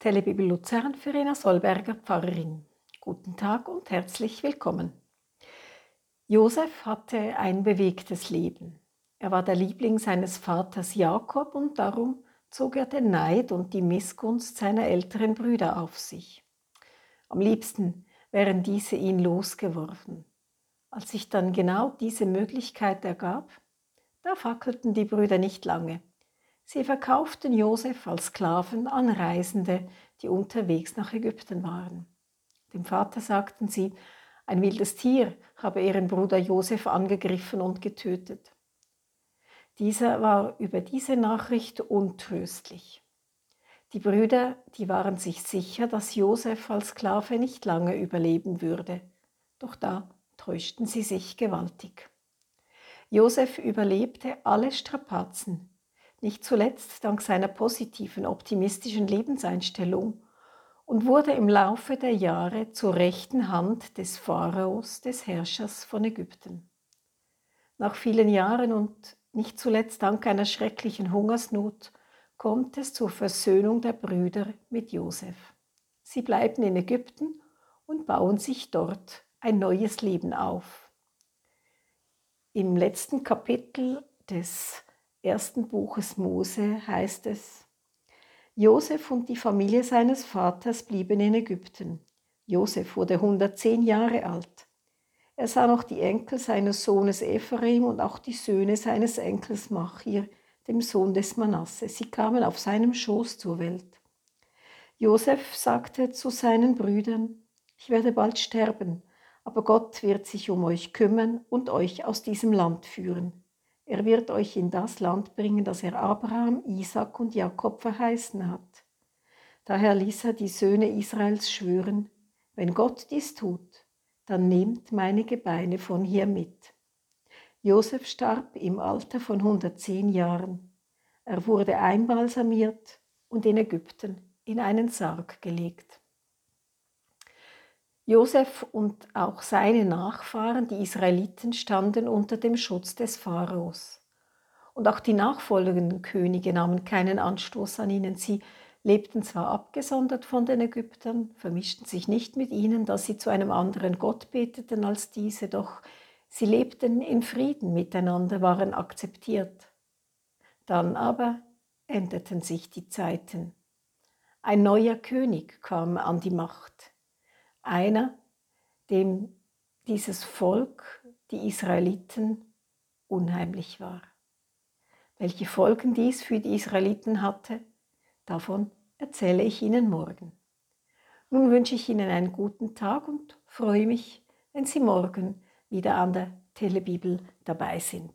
Telebibel Luzern für Rena Solberger Pfarrerin. Guten Tag und herzlich willkommen. Josef hatte ein bewegtes Leben. Er war der Liebling seines Vaters Jakob und darum zog er den Neid und die Missgunst seiner älteren Brüder auf sich. Am liebsten wären diese ihn losgeworden. Als sich dann genau diese Möglichkeit ergab, da fackelten die Brüder nicht lange. Sie verkauften Josef als Sklaven an Reisende, die unterwegs nach Ägypten waren. Dem Vater sagten sie, ein wildes Tier habe ihren Bruder Josef angegriffen und getötet. Dieser war über diese Nachricht untröstlich. Die Brüder, die waren sich sicher, dass Josef als Sklave nicht lange überleben würde. Doch da täuschten sie sich gewaltig. Josef überlebte alle Strapazen, nicht zuletzt dank seiner positiven, optimistischen Lebenseinstellung und wurde im Laufe der Jahre zur rechten Hand des Pharaos, des Herrschers von Ägypten. Nach vielen Jahren und nicht zuletzt dank einer schrecklichen Hungersnot kommt es zur Versöhnung der Brüder mit Josef. Sie bleiben in Ägypten und bauen sich dort ein neues Leben auf. Im letzten Kapitel des ersten Buches Mose heißt es, Josef und die Familie seines Vaters blieben in Ägypten. Josef wurde 110 Jahre alt. Er sah noch die Enkel seines Sohnes Ephraim und auch die Söhne seines Enkels Machir, dem Sohn des Manasse. Sie kamen auf seinem Schoß zur Welt. Josef sagte zu seinen Brüdern, ich werde bald sterben, aber Gott wird sich um euch kümmern und euch aus diesem Land führen. Er wird euch in das Land bringen, das er Abraham, Isaac und Jakob verheißen hat. Daher ließ er die Söhne Israels schwören, wenn Gott dies tut, dann nehmt meine Gebeine von hier mit. Josef starb im Alter von 110 Jahren. Er wurde einbalsamiert und in Ägypten in einen Sarg gelegt. Josef und auch seine Nachfahren, die Israeliten, standen unter dem Schutz des Pharaos. Und auch die nachfolgenden Könige nahmen keinen Anstoß an ihnen. Sie lebten zwar abgesondert von den Ägyptern, vermischten sich nicht mit ihnen, da sie zu einem anderen Gott beteten als diese, doch sie lebten in Frieden miteinander, waren akzeptiert. Dann aber änderten sich die Zeiten. Ein neuer König kam an die Macht einer, dem dieses Volk, die Israeliten, unheimlich war. Welche Folgen dies für die Israeliten hatte, davon erzähle ich Ihnen morgen. Nun wünsche ich Ihnen einen guten Tag und freue mich, wenn Sie morgen wieder an der Telebibel dabei sind.